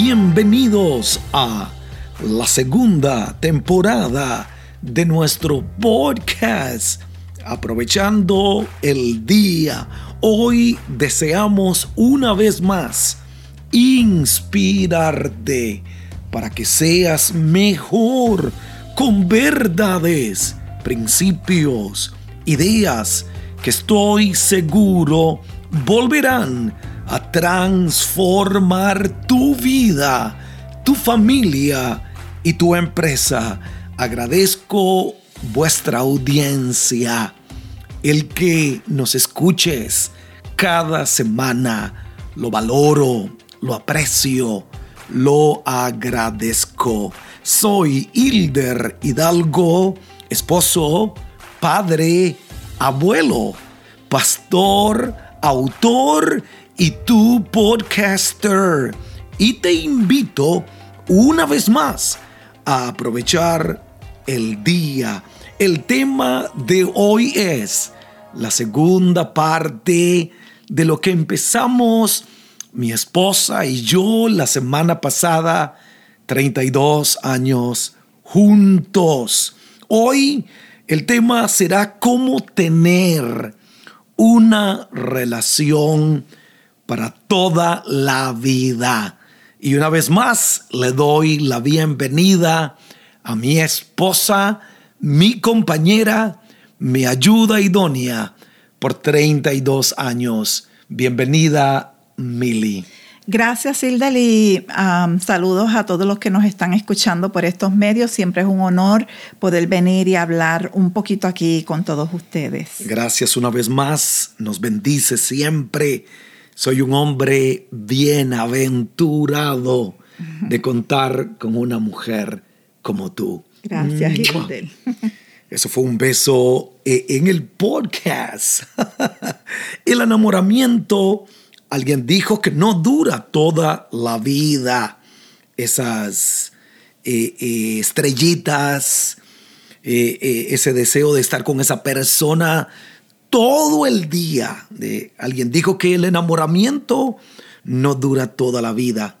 bienvenidos a la segunda temporada de nuestro podcast. Aprovechando el día, hoy deseamos una vez más inspirarte para que seas mejor con verdades, principios, ideas que estoy seguro volverán a transformar tu vida, tu familia y tu empresa. Agradezco vuestra audiencia, el que nos escuches cada semana. Lo valoro, lo aprecio, lo agradezco. Soy Hilder Hidalgo, esposo, padre, abuelo, pastor, autor y tu podcaster. Y te invito una vez más a aprovechar el día. El tema de hoy es la segunda parte de lo que empezamos mi esposa y yo la semana pasada, 32 años juntos. Hoy el tema será cómo tener una relación para toda la vida. Y una vez más le doy la bienvenida a mi esposa, mi compañera, mi ayuda idónea por 32 años. Bienvenida, Mili. Gracias, Hilda, y saludos a todos los que nos están escuchando por estos medios. Siempre es un honor poder venir y hablar un poquito aquí con todos ustedes. Gracias una vez más. Nos bendice siempre soy un hombre bienaventurado de contar con una mujer como tú. Gracias, Hildel. Eso fue un beso eh, en el podcast. el enamoramiento, alguien dijo que no dura toda la vida. Esas eh, eh, estrellitas, ese deseo de estar con esa persona todo el día. De, alguien dijo que el enamoramiento no dura toda la vida,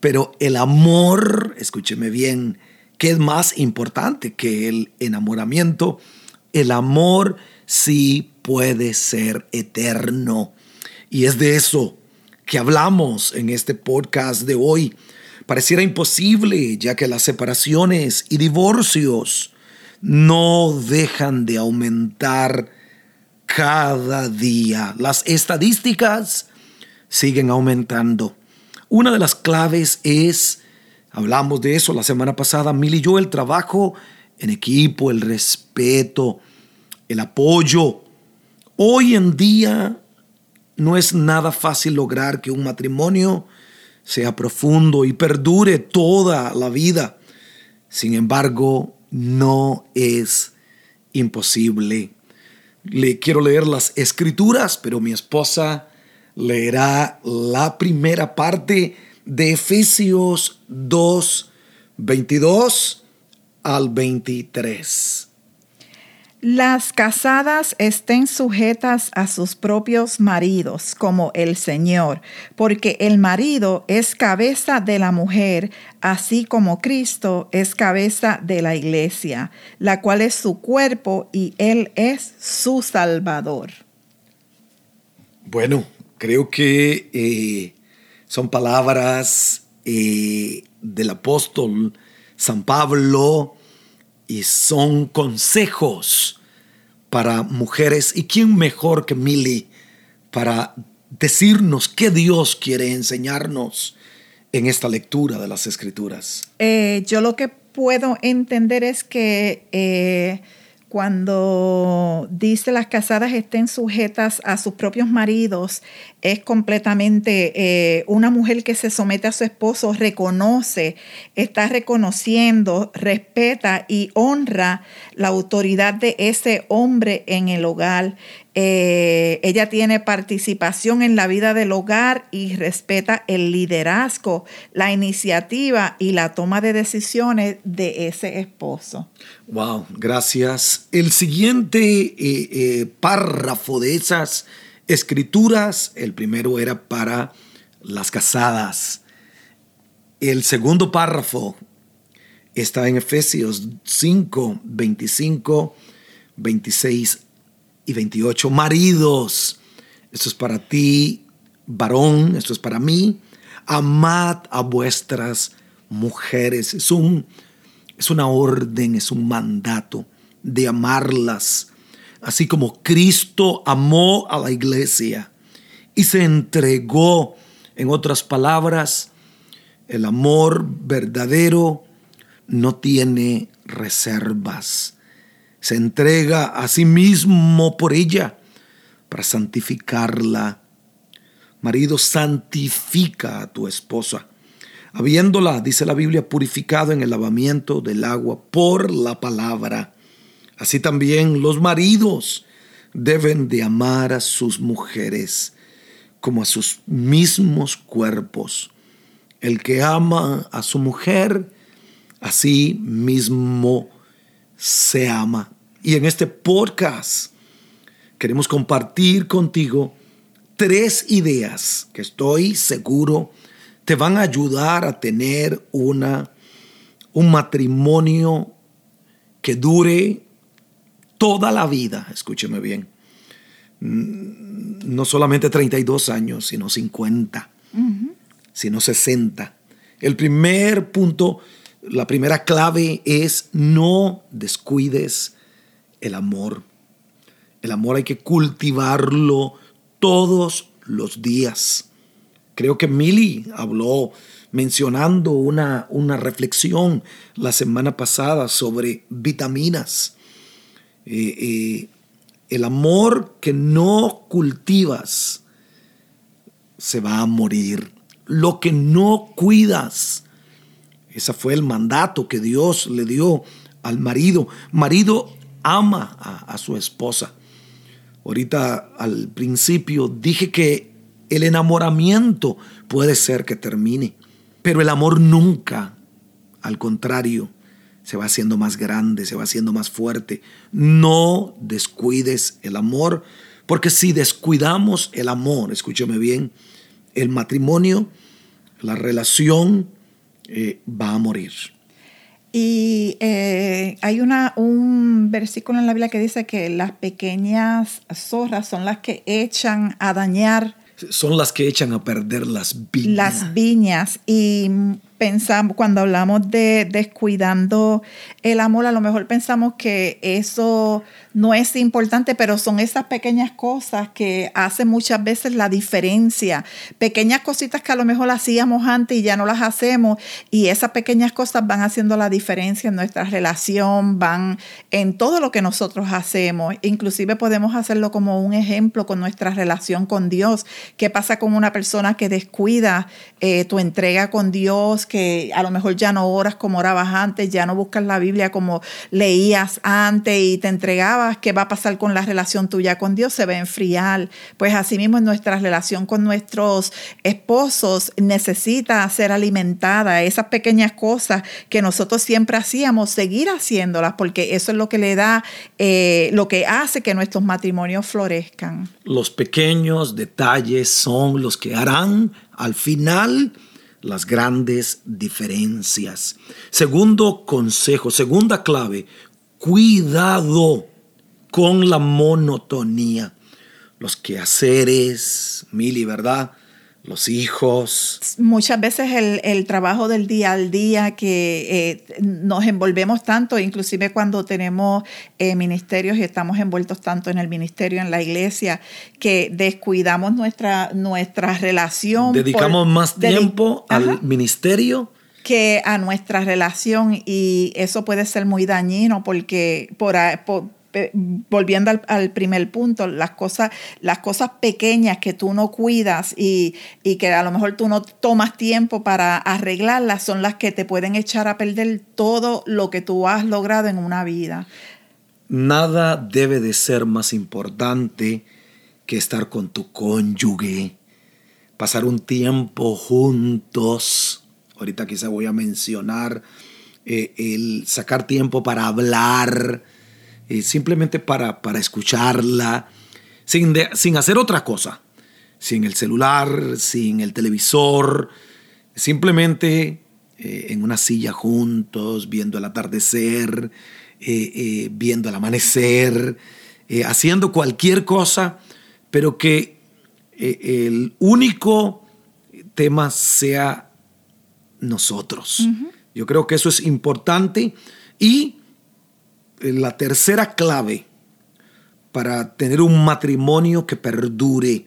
pero el amor, escúcheme bien, que es más importante que el enamoramiento, el amor sí puede ser eterno. Y es de eso que hablamos en este podcast de hoy. Pareciera imposible, ya que las separaciones y divorcios no dejan de aumentar cada día. Las estadísticas siguen aumentando. Una de las claves es, hablamos de eso la semana pasada, Mil y yo, el trabajo en equipo, el respeto, el apoyo. Hoy en día no es nada fácil lograr que un matrimonio sea profundo y perdure toda la vida. Sin embargo, no es imposible le quiero leer las escrituras, pero mi esposa leerá la primera parte de Efesios 2, 22 al 23. Las casadas estén sujetas a sus propios maridos como el Señor, porque el marido es cabeza de la mujer, así como Cristo es cabeza de la iglesia, la cual es su cuerpo y Él es su Salvador. Bueno, creo que eh, son palabras eh, del apóstol San Pablo y son consejos para mujeres. ¿Y quién mejor que Mili para decirnos qué Dios quiere enseñarnos en esta lectura de las escrituras? Eh, yo lo que puedo entender es que eh, cuando dice las casadas estén sujetas a sus propios maridos, es completamente eh, una mujer que se somete a su esposo, reconoce, está reconociendo, respeta y honra la autoridad de ese hombre en el hogar. Eh, ella tiene participación en la vida del hogar y respeta el liderazgo, la iniciativa y la toma de decisiones de ese esposo. Wow, gracias. El siguiente eh, párrafo de esas escrituras, el primero era para las casadas. El segundo párrafo está en Efesios 5, 25, 26 y 28. Maridos, esto es para ti, varón, esto es para mí. Amad a vuestras mujeres. Es, un, es una orden, es un mandato de amarlas, así como Cristo amó a la iglesia y se entregó, en otras palabras, el amor verdadero no tiene reservas. Se entrega a sí mismo por ella para santificarla. Marido, santifica a tu esposa, habiéndola, dice la Biblia, purificado en el lavamiento del agua por la palabra. Así también los maridos deben de amar a sus mujeres como a sus mismos cuerpos. El que ama a su mujer, así mismo se ama. Y en este podcast queremos compartir contigo tres ideas que estoy seguro te van a ayudar a tener una, un matrimonio que dure toda la vida. Escúcheme bien. No solamente 32 años, sino 50, sino 60. El primer punto la primera clave es no descuides el amor. El amor hay que cultivarlo todos los días. Creo que Milly habló mencionando una, una reflexión la semana pasada sobre vitaminas. Eh, eh, el amor que no cultivas se va a morir. Lo que no cuidas ese fue el mandato que Dios le dio al marido. Marido ama a, su esposa. Ahorita al principio dije que el enamoramiento puede ser que termine, pero el amor nunca, al contrario, se va haciendo más grande, se va haciendo más fuerte. No descuides el amor, porque si descuidamos el amor, escúchame bien, el matrimonio, la relación eh, va a morir. Y eh, hay una, un versículo en la Biblia que dice que las pequeñas zorras son las que echan a dañar. Son las que echan a perder las viñas. Las viñas. Y pensamos, cuando hablamos de descuidando el amor, a lo mejor pensamos que eso no es importante, pero son esas pequeñas cosas que hacen muchas veces la diferencia. Pequeñas cositas que a lo mejor hacíamos antes y ya no las hacemos, y esas pequeñas cosas van haciendo la diferencia en nuestra relación, van en todo lo que nosotros hacemos. Inclusive podemos hacerlo como un ejemplo con nuestra relación con Dios. ¿Qué pasa con una persona que descuida eh, tu entrega con Dios? que a lo mejor ya no oras como orabas antes, ya no buscas la Biblia como leías antes y te entregabas, ¿qué va a pasar con la relación tuya con Dios? Se va a enfriar. Pues asimismo nuestra relación con nuestros esposos necesita ser alimentada. Esas pequeñas cosas que nosotros siempre hacíamos, seguir haciéndolas, porque eso es lo que le da, eh, lo que hace que nuestros matrimonios florezcan. Los pequeños detalles son los que harán al final las grandes diferencias. Segundo consejo, segunda clave, cuidado con la monotonía. Los quehaceres, Mili, ¿verdad? los hijos. Muchas veces el, trabajo del día al día que eh, nos envolvemos tanto, inclusive cuando tenemos eh, ministerios y estamos envueltos tanto en el ministerio, en la iglesia, que descuidamos nuestra, nuestra relación. Dedicamos más tiempo al ministerio que a nuestra relación y eso puede ser muy dañino porque por, por, volviendo al, primer punto, las cosas, las cosas pequeñas que tú no cuidas y, y, que a lo mejor tú no tomas tiempo para arreglarlas son las que te pueden echar a perder todo lo que tú has logrado en una vida. Nada debe de ser más importante que estar con tu cónyuge, pasar un tiempo juntos. Ahorita quizá voy a mencionar eh, el sacar tiempo para hablar, eh, simplemente para, para escucharla, sin, sin hacer otra cosa, sin el celular, sin el televisor, simplemente eh, en una silla juntos, viendo el atardecer, eh, viendo el amanecer, haciendo cualquier cosa, pero que el único tema sea nosotros. Yo creo que eso es importante. Y la tercera clave para tener un matrimonio que perdure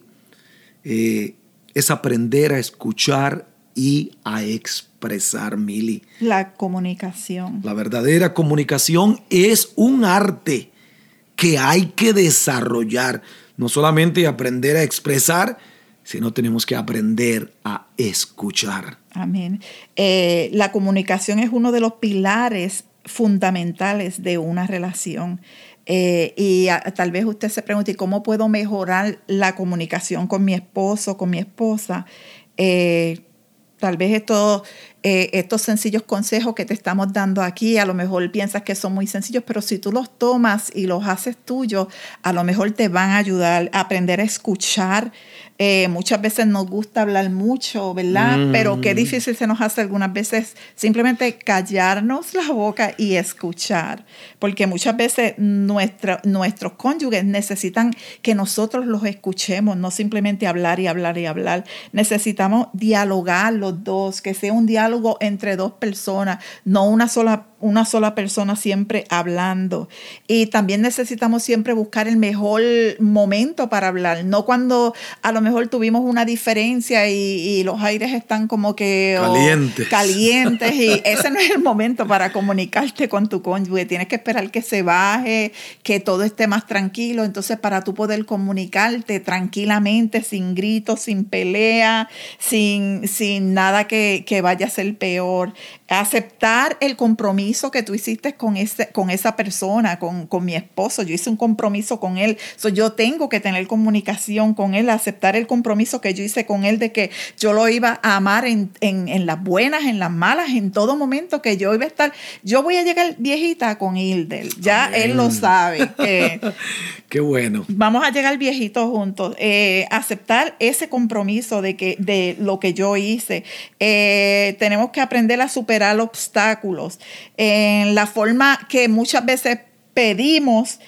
es aprender a escuchar y a expresar, Mili. La comunicación. La verdadera comunicación es un arte que hay que desarrollar. No solamente aprender a expresar, sino tenemos que aprender a escuchar. Amén. Eh, la comunicación es uno de los pilares fundamentales de una relación. Eh, y tal vez usted se pregunte, ¿cómo puedo mejorar la comunicación con mi esposo, con mi esposa? Eh, Tal vez estos, eh, estos sencillos consejos que te estamos dando aquí, a lo mejor piensas que son muy sencillos, pero si tú los tomas y los haces tuyos, a lo mejor te van a ayudar a aprender a escuchar eh, muchas veces nos gusta hablar mucho, ¿verdad? Mm. Pero qué difícil se nos hace algunas veces simplemente callarnos la boca y escuchar, porque muchas veces nuestros cónyuges necesitan que nosotros los escuchemos, no simplemente hablar y hablar y hablar. Necesitamos dialogar los dos, que sea un diálogo entre dos personas, no una sola una sola persona siempre hablando. Y también necesitamos siempre buscar el mejor momento para hablar, no cuando a lo mejor tuvimos una diferencia y, los aires están como que calientes. calientes y ese no es el momento para comunicarte con tu cónyuge. Tienes que esperar que se baje, que todo esté más tranquilo. Entonces, para tú poder comunicarte tranquilamente, sin gritos, sin pelea, sin, sin nada que, que vaya a ser peor. Aceptar el compromiso que tú hiciste con, ese, con esa persona, con, con mi esposo. Yo hice un compromiso con él. So, yo tengo que tener comunicación con él, aceptar el compromiso que yo hice con él de que yo lo iba a amar en, en, en las buenas, en las malas, en todo momento que yo iba a estar. Yo voy a llegar viejita con Hildel. Ya él lo sabe. Qué bueno. Vamos a llegar viejitos juntos. Eh, aceptar ese compromiso de, que, de lo que yo hice. Eh, tenemos que aprender a superar obstáculos. En la forma que muchas veces pedimos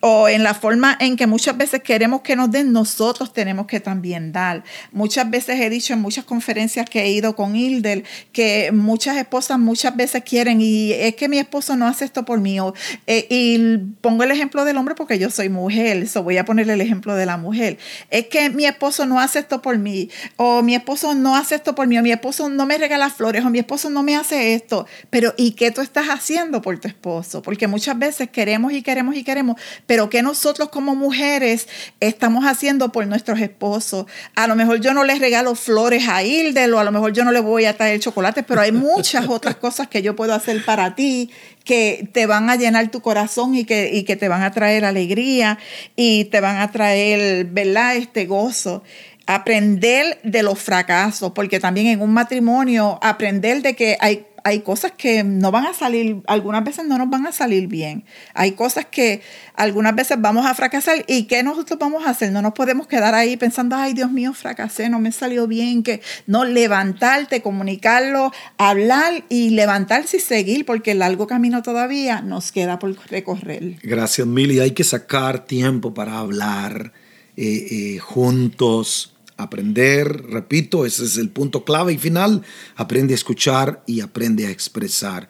o en la forma en que muchas veces queremos que nos den, nosotros tenemos que también dar. Muchas veces he dicho en muchas conferencias que he ido con Hildel que muchas esposas muchas veces quieren y es que mi esposo no hace esto por mí. Eh, y pongo el ejemplo del hombre porque yo soy mujer, eso voy a ponerle el ejemplo de la mujer. Es que mi esposo no hace esto por mí o mi esposo no hace esto por mí o mi esposo no me regala flores o mi esposo no me hace esto. Pero ¿y qué tú estás haciendo por tu esposo? Porque muchas veces queremos y queremos y queremos pero que nosotros como mujeres estamos haciendo por nuestros esposos. A lo mejor yo no les regalo flores a Hildel o a lo mejor yo no le voy a traer chocolate, pero hay muchas otras cosas que yo puedo hacer para ti que te van a llenar tu corazón y que, y que te van a traer alegría y te van a traer, ¿verdad? Este gozo aprender de los fracasos, porque también en un matrimonio aprender de que hay hay cosas que no van a salir, algunas veces no nos van a salir bien. Hay cosas que algunas veces vamos a fracasar y ¿qué nosotros vamos a hacer? No nos podemos quedar ahí pensando, ay Dios mío, fracasé, no me salió bien, que no, levantarte, comunicarlo, hablar y levantarse y seguir porque el largo camino todavía nos queda por recorrer. Gracias, Mili. Hay que sacar tiempo para hablar eh, eh, juntos Aprender, repito, ese es el punto clave y final. Aprende a escuchar y aprende a expresar.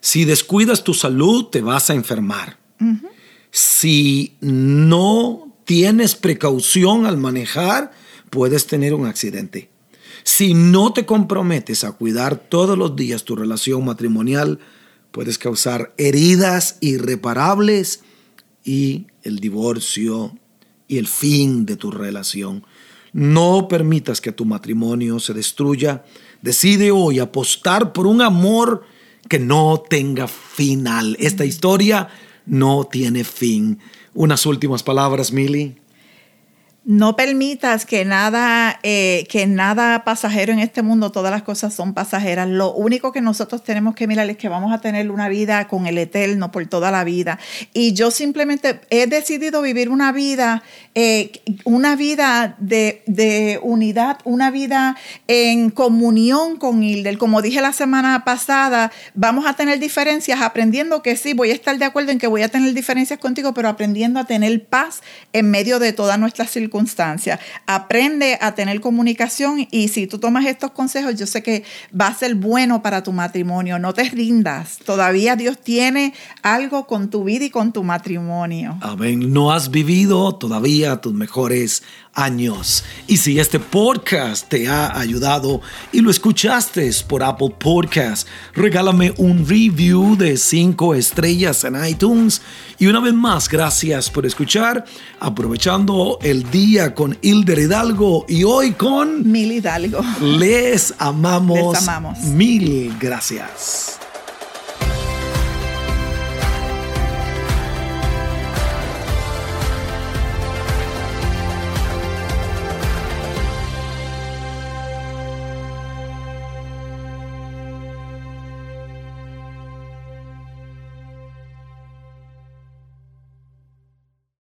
Si descuidas tu salud, te vas a enfermar. Si no tienes precaución al manejar, puedes tener un accidente. Si no te comprometes a cuidar todos los días tu relación matrimonial, puedes causar heridas irreparables y el divorcio y el fin de tu relación. No permitas que tu matrimonio se destruya. Decide hoy apostar por un amor que no tenga final. Esta historia no tiene fin. Unas últimas palabras, Milly. No permitas que nada, eh, que nada pasajero en este mundo, todas las cosas son pasajeras. Lo único que nosotros tenemos que mirar es que vamos a tener una vida con el Eterno por toda la vida. Y yo simplemente he decidido vivir una vida, eh, una vida de, unidad, una vida en comunión con Hildel. Como dije la semana pasada, vamos a tener diferencias, aprendiendo que sí, voy a estar de acuerdo en que voy a tener diferencias contigo, pero aprendiendo a tener paz en medio de todas nuestras circunstancias Aprende a tener comunicación y si tú tomas estos consejos, yo sé que va a ser bueno para tu matrimonio. No te rindas. Todavía Dios tiene algo con tu vida y con tu matrimonio. Amén. No has vivido todavía tus mejores años. Y si este podcast te ha ayudado y lo escuchaste por Apple Podcast, regálame un review de 5 estrellas en iTunes. Y una vez más, gracias por escuchar. Aprovechando el día con Hilder Hidalgo y hoy con Mil Hidalgo. Les amamos. Les amamos. Mil gracias.